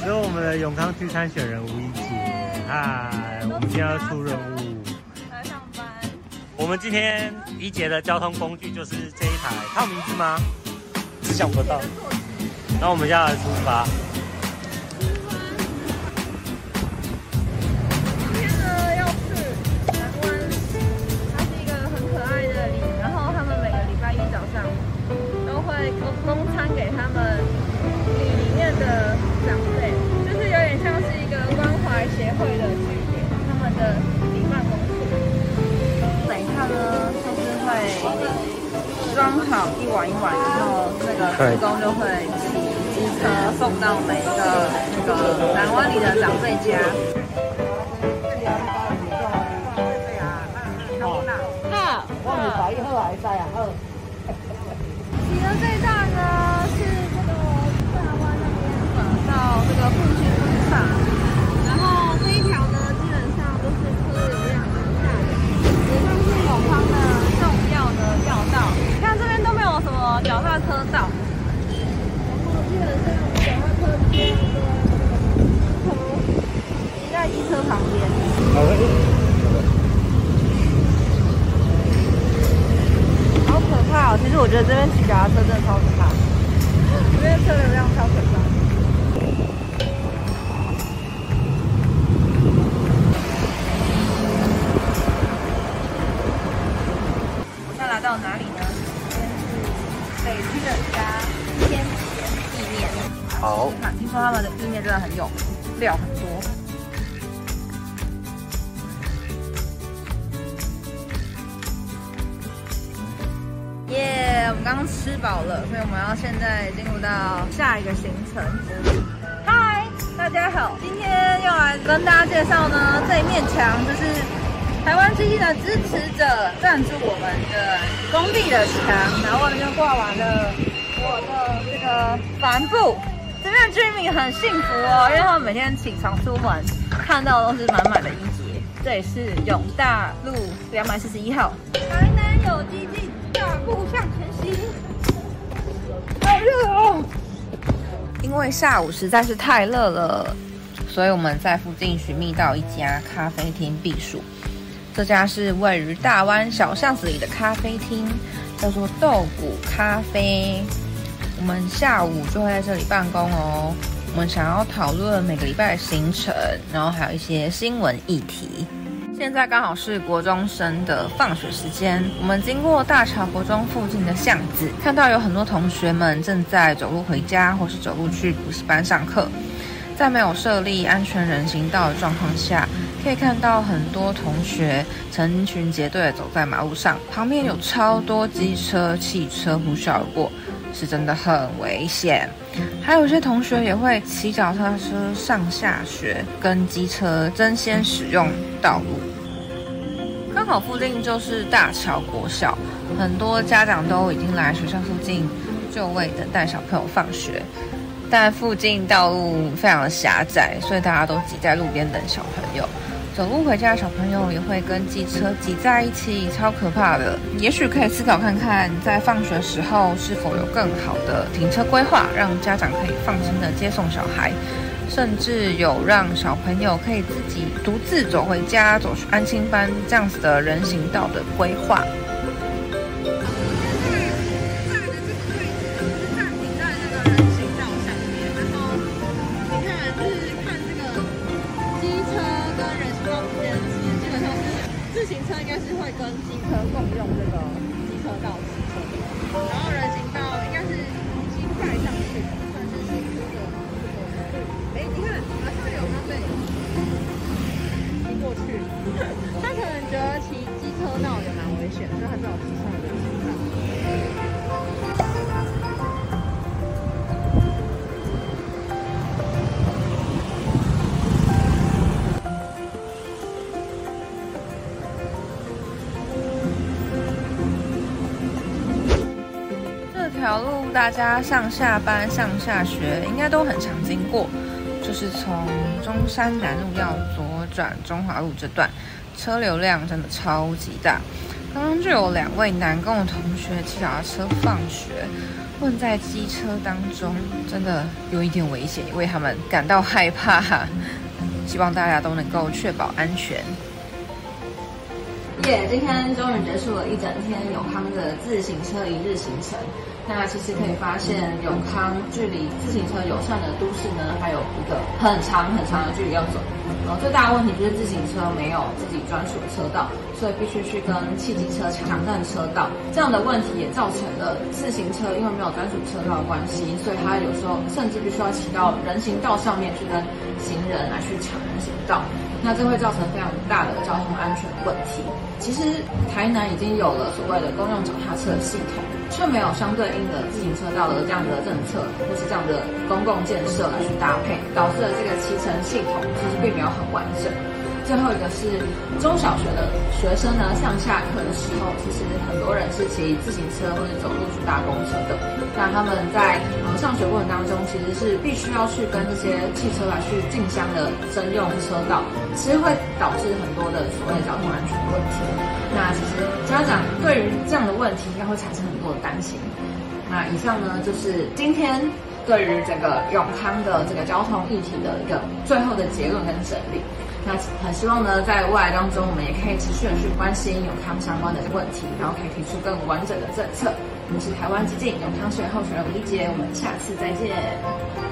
这是我们的永康区参选人吴怡洁，嗨，我们今天要出任务，来上班。我们今天一杰的交通工具就是这一台，它有名字吗？想不到。那我们现在来出发。今天呢要去南湾，它是一个很可爱的里，然后他们每个礼拜一早上都会供供餐给他们装好一碗一碗，然后那个志工就会骑机车送到每一个那个南湾里的长辈家。好，我们百亿好还是啊？好。骑的这一站呢是这个大湾那边到这个复兴路上，然后这一条呢基本上都是车流量很大的，也算是永康的重要的要道。你看这边都没有什么脚踏车道，然后基本上脚踏车基本上都骑在机车旁边。好可怕哦！其实我觉得这边骑脚踏车真的超可怕，这边车流量超可怕。我现在来到哪里呢？这边是北区的一家天田意面。好，看，听说他们的意面真的很有料很多。我们刚刚吃饱了，所以我们要现在进入到下一个行程。嗨，大家好，今天要来跟大家介绍呢，这一面墙就是台湾基金的支持者赞助我们的工地的墙，然后外面就挂完了我的这个帆布。这边的居民很幸福哦，因为他们每天起床出门看到的都是满满的怡洁。这里是永大路 两百四十一号，台南有基地。步向前行，好热哦！因为下午实在是太热了，所以我们在附近寻觅到一家咖啡厅避暑。这家是位于大湾小巷子里的咖啡厅，叫做豆谷咖啡。我们下午就会在这里办公哦。我们想要讨论每个礼拜的行程，然后还有一些新闻议题。现在刚好是国中生的放学时间，我们经过大桥国中附近的巷子，看到有很多同学们正在走路回家，或是走路去补习班上课。在没有设立安全人行道的状况下，可以看到很多同学成群结队走在马路上，旁边有超多机车、汽车呼啸而过，是真的很危险。还有些同学也会骑脚踏车上下学，跟机车争先使用道路。刚好附近就是大桥国小，很多家长都已经来学校附近就位等待小朋友放学，但附近道路非常的狭窄，所以大家都挤在路边等小朋友。走路回家的小朋友也会跟机车挤在一起，超可怕的。也许可以思考看看，在放学时候是否有更好的停车规划，让家长可以放心的接送小孩。甚至有让小朋友可以自己独自走回家、走去安心班这样子的人行道的规划。跟机车共用这个机车道骑车，然后人行道应该是新盖上去的，算是新铺的这个。哎，你看，好像有咖啡骑过去，他可能觉得骑机车道也蛮危险，所以他只好骑上大家上下班、上下学应该都很常经过，就是从中山南路要左转中华路这段，车流量真的超级大。刚刚就有两位南共同学骑脚踏车放学，混在机车当中，真的有一点危险，为他们感到害怕。希望大家都能够确保安全。耶！今天终于结束了一整天永康的自行车一日行程。那其实可以发现，永康距离自行车友善的都市呢，还有一个很长很长的距离要走。呃，最大的问题就是自行车没有自己专属的车道，所以必须去跟汽机车抢占车道。这样的问题也造成了自行车因为没有专属车道的关系，所以它有时候甚至必须要骑到人行道上面去跟行人来去抢人行道。那这会造成非常大的交通安全问题。其实台南已经有了所谓的公用脚踏车系统，却没有相对应的自行车道的这样的政策，或是这样的公共建设来去搭配，导致了这个骑乘系统其实并没有很完整。最后一个是中小学的学生呢，上下课的时候，其实很多人是骑自行车或者走路去搭公车的。那他们在上学过程当中，其实是必须要去跟这些汽车来去竞相的征用车道，其实会导致很多的所谓交通安全问题。那其实家长对于这样的问题，应该会产生很多的担心。那以上呢，就是今天对于整个永康的这个交通议题的一个最后的结论跟整理。那很希望呢，在未来当中，我们也可以持续的去关心永康相关的问题，然后可以提出更完整的政策。我们是台湾基金永康学院候选人吴丽杰，我们下次再见。